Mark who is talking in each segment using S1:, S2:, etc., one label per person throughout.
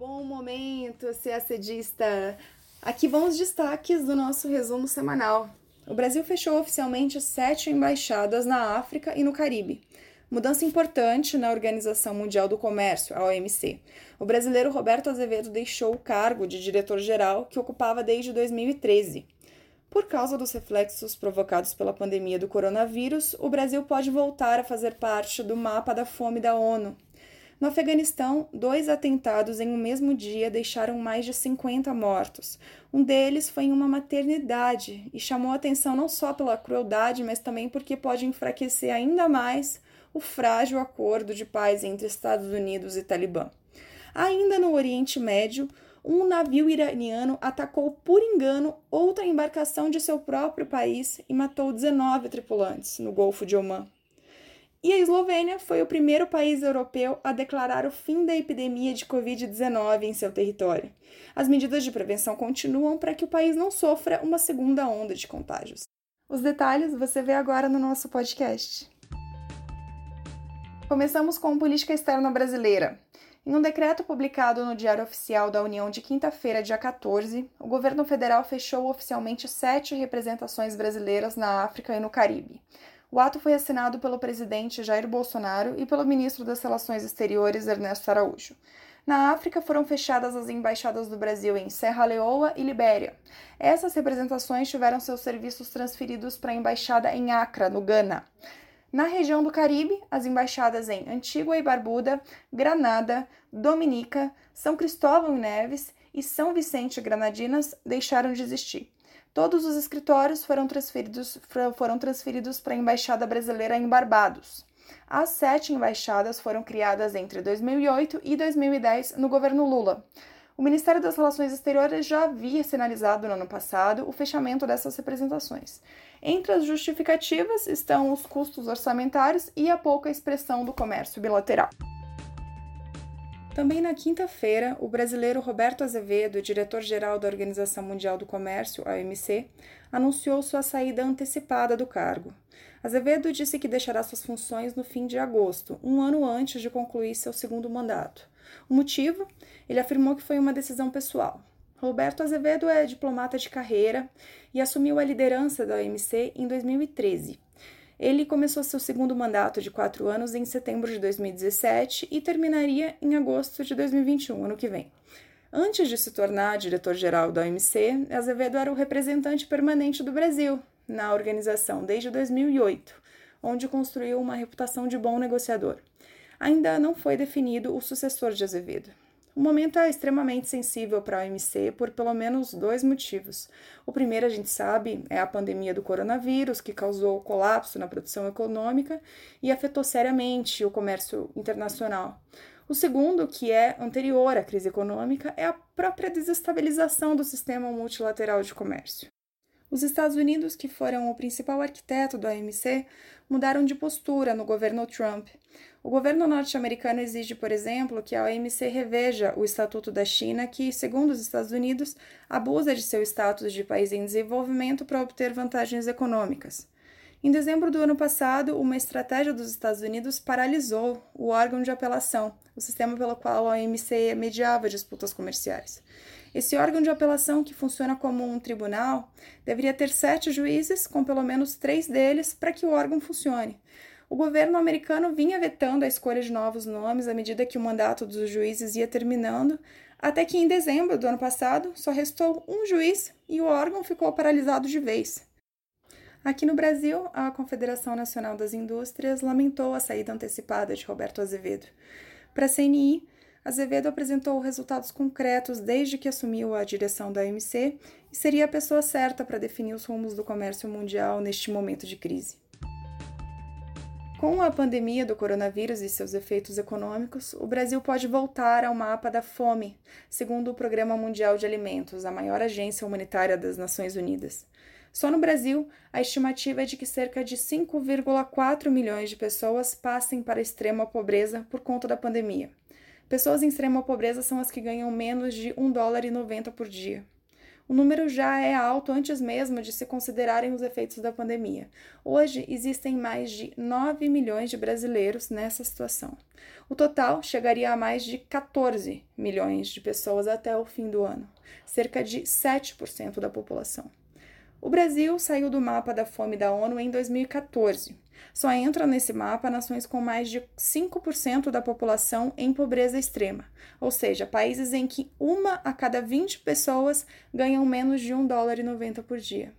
S1: Bom momento, CACDista! Aqui vão os destaques do nosso resumo semanal. O Brasil fechou oficialmente sete embaixadas na África e no Caribe. Mudança importante na Organização Mundial do Comércio, a OMC. O brasileiro Roberto Azevedo deixou o cargo de diretor-geral que ocupava desde 2013. Por causa dos reflexos provocados pela pandemia do coronavírus, o Brasil pode voltar a fazer parte do mapa da fome da ONU, no Afeganistão, dois atentados em um mesmo dia deixaram mais de 50 mortos. Um deles foi em uma maternidade e chamou atenção não só pela crueldade, mas também porque pode enfraquecer ainda mais o frágil acordo de paz entre Estados Unidos e Talibã. Ainda no Oriente Médio, um navio iraniano atacou por engano outra embarcação de seu próprio país e matou 19 tripulantes no Golfo de Omã. E a Eslovênia foi o primeiro país europeu a declarar o fim da epidemia de Covid-19 em seu território. As medidas de prevenção continuam para que o país não sofra uma segunda onda de contágios. Os detalhes você vê agora no nosso podcast. Começamos com política externa brasileira. Em um decreto publicado no Diário Oficial da União de quinta-feira, dia 14, o governo federal fechou oficialmente sete representações brasileiras na África e no Caribe. O ato foi assinado pelo presidente Jair Bolsonaro e pelo ministro das Relações Exteriores Ernesto Araújo. Na África foram fechadas as embaixadas do Brasil em Serra Leoa e Libéria. Essas representações tiveram seus serviços transferidos para a embaixada em Accra, no Ghana. Na região do Caribe, as embaixadas em Antigua e Barbuda, Granada, Dominica, São Cristóvão e Neves e São Vicente e Granadinas deixaram de existir. Todos os escritórios foram transferidos, foram transferidos para a Embaixada Brasileira em Barbados. As sete embaixadas foram criadas entre 2008 e 2010 no governo Lula. O Ministério das Relações Exteriores já havia sinalizado no ano passado o fechamento dessas representações. Entre as justificativas estão os custos orçamentários e a pouca expressão do comércio bilateral. Também na quinta-feira, o brasileiro Roberto Azevedo, diretor-geral da Organização Mundial do Comércio, OMC, anunciou sua saída antecipada do cargo. Azevedo disse que deixará suas funções no fim de agosto, um ano antes de concluir seu segundo mandato. O motivo? Ele afirmou que foi uma decisão pessoal. Roberto Azevedo é diplomata de carreira e assumiu a liderança da OMC em 2013. Ele começou seu segundo mandato de quatro anos em setembro de 2017 e terminaria em agosto de 2021, ano que vem. Antes de se tornar diretor-geral da OMC, Azevedo era o representante permanente do Brasil na organização desde 2008, onde construiu uma reputação de bom negociador. Ainda não foi definido o sucessor de Azevedo. O momento é extremamente sensível para a OMC por pelo menos dois motivos. O primeiro, a gente sabe, é a pandemia do coronavírus, que causou colapso na produção econômica e afetou seriamente o comércio internacional. O segundo, que é anterior à crise econômica, é a própria desestabilização do sistema multilateral de comércio. Os Estados Unidos, que foram o principal arquiteto da OMC, mudaram de postura no governo Trump. O governo norte-americano exige, por exemplo, que a OMC reveja o Estatuto da China, que, segundo os Estados Unidos, abusa de seu status de país em desenvolvimento para obter vantagens econômicas. Em dezembro do ano passado, uma estratégia dos Estados Unidos paralisou o órgão de apelação, o sistema pelo qual a OMC mediava disputas comerciais. Esse órgão de apelação, que funciona como um tribunal, deveria ter sete juízes, com pelo menos três deles, para que o órgão funcione. O governo americano vinha vetando a escolha de novos nomes à medida que o mandato dos juízes ia terminando, até que em dezembro do ano passado só restou um juiz e o órgão ficou paralisado de vez. Aqui no Brasil, a Confederação Nacional das Indústrias lamentou a saída antecipada de Roberto Azevedo. Para a CNI, Azevedo apresentou resultados concretos desde que assumiu a direção da OMC e seria a pessoa certa para definir os rumos do comércio mundial neste momento de crise. Com a pandemia do coronavírus e seus efeitos econômicos, o Brasil pode voltar ao mapa da fome, segundo o Programa Mundial de Alimentos, a maior agência humanitária das Nações Unidas. Só no Brasil, a estimativa é de que cerca de 5,4 milhões de pessoas passem para a extrema pobreza por conta da pandemia. Pessoas em extrema pobreza são as que ganham menos de 1 dólar e 90 por dia. O número já é alto antes mesmo de se considerarem os efeitos da pandemia. Hoje existem mais de 9 milhões de brasileiros nessa situação. O total chegaria a mais de 14 milhões de pessoas até o fim do ano, cerca de 7% da população. O Brasil saiu do mapa da fome da ONU em 2014. Só entram nesse mapa nações com mais de 5% da população em pobreza extrema, ou seja, países em que uma a cada 20 pessoas ganham menos de 1 dólar e 90 por dia.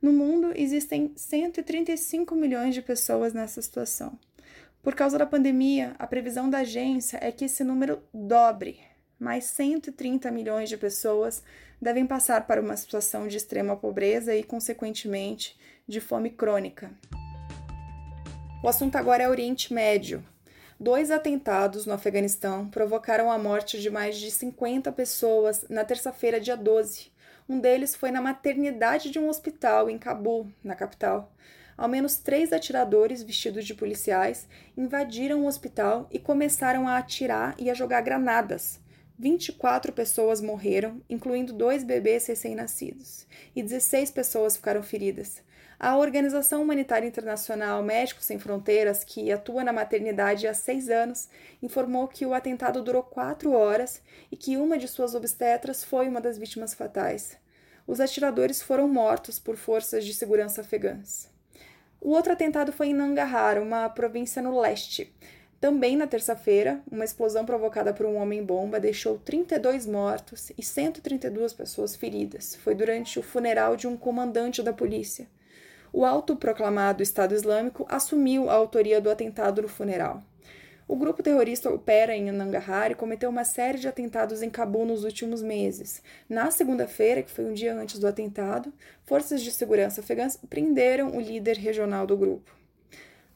S1: No mundo, existem 135 milhões de pessoas nessa situação. Por causa da pandemia, a previsão da agência é que esse número dobre mais 130 milhões de pessoas devem passar para uma situação de extrema pobreza e, consequentemente, de fome crônica. O assunto agora é Oriente Médio. Dois atentados no Afeganistão provocaram a morte de mais de 50 pessoas na terça-feira, dia 12. Um deles foi na maternidade de um hospital em Cabul, na capital. Ao menos três atiradores vestidos de policiais invadiram o hospital e começaram a atirar e a jogar granadas. 24 pessoas morreram, incluindo dois bebês recém-nascidos, e 16 pessoas ficaram feridas. A Organização Humanitária Internacional Médicos Sem Fronteiras, que atua na maternidade há seis anos, informou que o atentado durou quatro horas e que uma de suas obstetras foi uma das vítimas fatais. Os atiradores foram mortos por forças de segurança afegãs. O outro atentado foi em Nangarhar, uma província no leste. Também na terça-feira, uma explosão provocada por um homem-bomba deixou 32 mortos e 132 pessoas feridas. Foi durante o funeral de um comandante da polícia. O autoproclamado Estado Islâmico assumiu a autoria do atentado no funeral. O grupo terrorista opera em Nangarhar e cometeu uma série de atentados em Cabul nos últimos meses. Na segunda-feira, que foi um dia antes do atentado, forças de segurança afegãs prenderam o líder regional do grupo.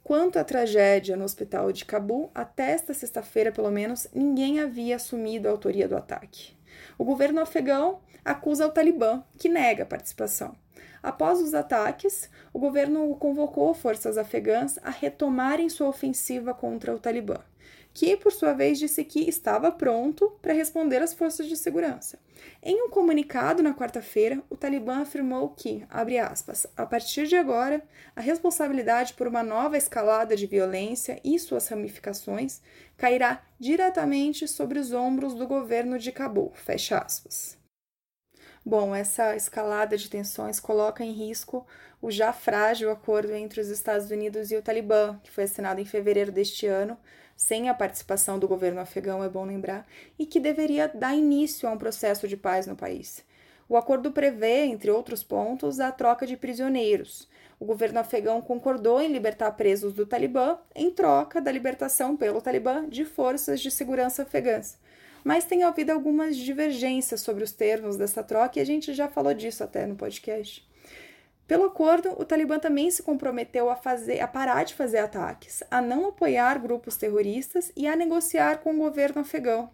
S1: Quanto à tragédia no hospital de Cabul, até esta sexta-feira, pelo menos, ninguém havia assumido a autoria do ataque. O governo afegão acusa o Talibã, que nega a participação. Após os ataques, o governo convocou forças afegãs a retomarem sua ofensiva contra o Talibã que, por sua vez, disse que estava pronto para responder às forças de segurança. Em um comunicado na quarta-feira, o Talibã afirmou que, abre aspas, a partir de agora, a responsabilidade por uma nova escalada de violência e suas ramificações cairá diretamente sobre os ombros do governo de Cabul, fecha aspas. Bom, essa escalada de tensões coloca em risco o já frágil acordo entre os Estados Unidos e o Talibã, que foi assinado em fevereiro deste ano, sem a participação do governo afegão, é bom lembrar, e que deveria dar início a um processo de paz no país. O acordo prevê, entre outros pontos, a troca de prisioneiros. O governo afegão concordou em libertar presos do Talibã em troca da libertação pelo Talibã de forças de segurança afegãs. Mas tem havido algumas divergências sobre os termos dessa troca e a gente já falou disso até no podcast. Pelo acordo, o Talibã também se comprometeu a, fazer, a parar de fazer ataques, a não apoiar grupos terroristas e a negociar com o governo afegão.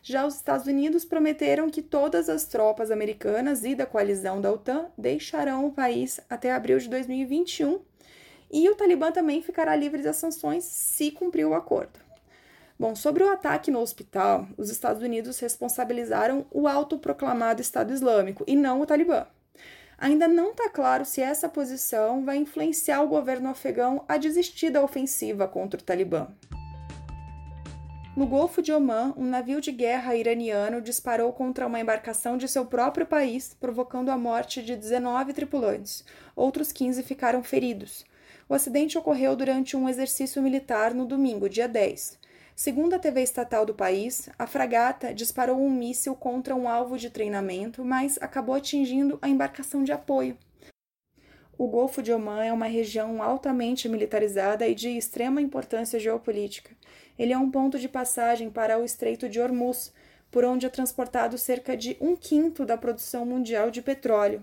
S1: Já os Estados Unidos prometeram que todas as tropas americanas e da coalizão da OTAN deixarão o país até abril de 2021 e o Talibã também ficará livre das sanções se cumprir o acordo. Bom, sobre o ataque no hospital, os Estados Unidos responsabilizaram o autoproclamado Estado Islâmico e não o Talibã. Ainda não está claro se essa posição vai influenciar o governo afegão a desistir da ofensiva contra o Talibã. No Golfo de Omã, um navio de guerra iraniano disparou contra uma embarcação de seu próprio país, provocando a morte de 19 tripulantes. Outros 15 ficaram feridos. O acidente ocorreu durante um exercício militar no domingo, dia 10. Segundo a TV estatal do país, a fragata disparou um míssil contra um alvo de treinamento, mas acabou atingindo a embarcação de apoio. O Golfo de Omã é uma região altamente militarizada e de extrema importância geopolítica. Ele é um ponto de passagem para o Estreito de Hormuz, por onde é transportado cerca de um quinto da produção mundial de petróleo.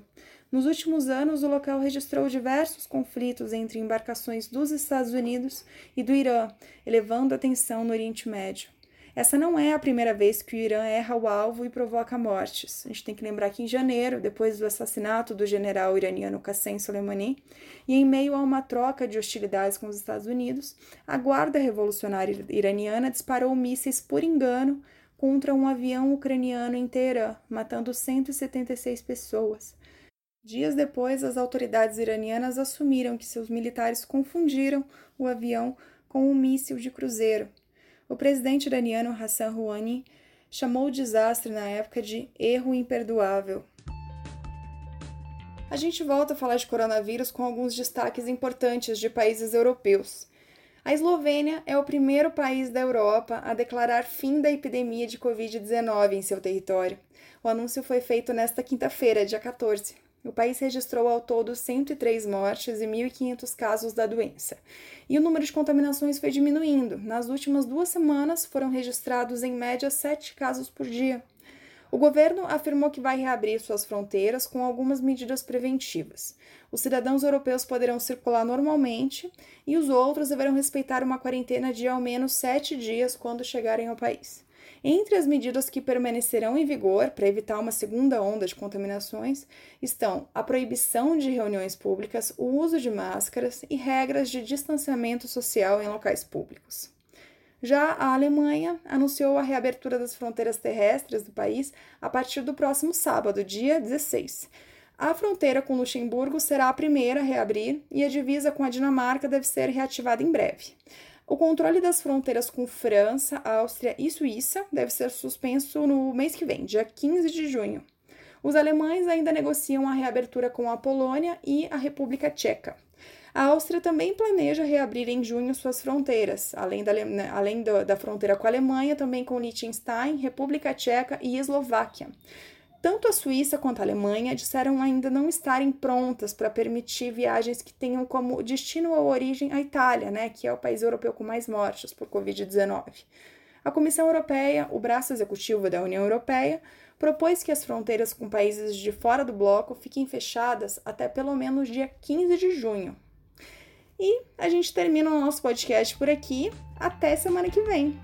S1: Nos últimos anos, o local registrou diversos conflitos entre embarcações dos Estados Unidos e do Irã, elevando a tensão no Oriente Médio. Essa não é a primeira vez que o Irã erra o alvo e provoca mortes. A gente tem que lembrar que em janeiro, depois do assassinato do general iraniano Qassem Soleimani, e em meio a uma troca de hostilidades com os Estados Unidos, a Guarda Revolucionária Iraniana disparou mísseis por engano contra um avião ucraniano em Teherã, matando 176 pessoas. Dias depois, as autoridades iranianas assumiram que seus militares confundiram o avião com um míssil de cruzeiro. O presidente iraniano Hassan Rouhani chamou o desastre na época de erro imperdoável. A gente volta a falar de coronavírus com alguns destaques importantes de países europeus. A Eslovênia é o primeiro país da Europa a declarar fim da epidemia de Covid-19 em seu território. O anúncio foi feito nesta quinta-feira, dia 14. O país registrou ao todo 103 mortes e 1.500 casos da doença. E o número de contaminações foi diminuindo. Nas últimas duas semanas foram registrados, em média, sete casos por dia. O governo afirmou que vai reabrir suas fronteiras com algumas medidas preventivas. Os cidadãos europeus poderão circular normalmente e os outros deverão respeitar uma quarentena de ao menos sete dias quando chegarem ao país. Entre as medidas que permanecerão em vigor para evitar uma segunda onda de contaminações estão a proibição de reuniões públicas, o uso de máscaras e regras de distanciamento social em locais públicos. Já a Alemanha anunciou a reabertura das fronteiras terrestres do país a partir do próximo sábado, dia 16. A fronteira com Luxemburgo será a primeira a reabrir e a divisa com a Dinamarca deve ser reativada em breve. O controle das fronteiras com França, Áustria e Suíça deve ser suspenso no mês que vem, dia 15 de junho. Os alemães ainda negociam a reabertura com a Polônia e a República Tcheca. A Áustria também planeja reabrir em junho suas fronteiras, além, da, né, além da fronteira com a Alemanha, também com Liechtenstein, República Tcheca e Eslováquia. Tanto a Suíça quanto a Alemanha disseram ainda não estarem prontas para permitir viagens que tenham como destino ou origem a Itália, né, que é o país europeu com mais mortes por Covid-19. A Comissão Europeia, o braço executivo da União Europeia, propôs que as fronteiras com países de fora do bloco fiquem fechadas até pelo menos dia 15 de junho. E a gente termina o nosso podcast por aqui. Até semana que vem!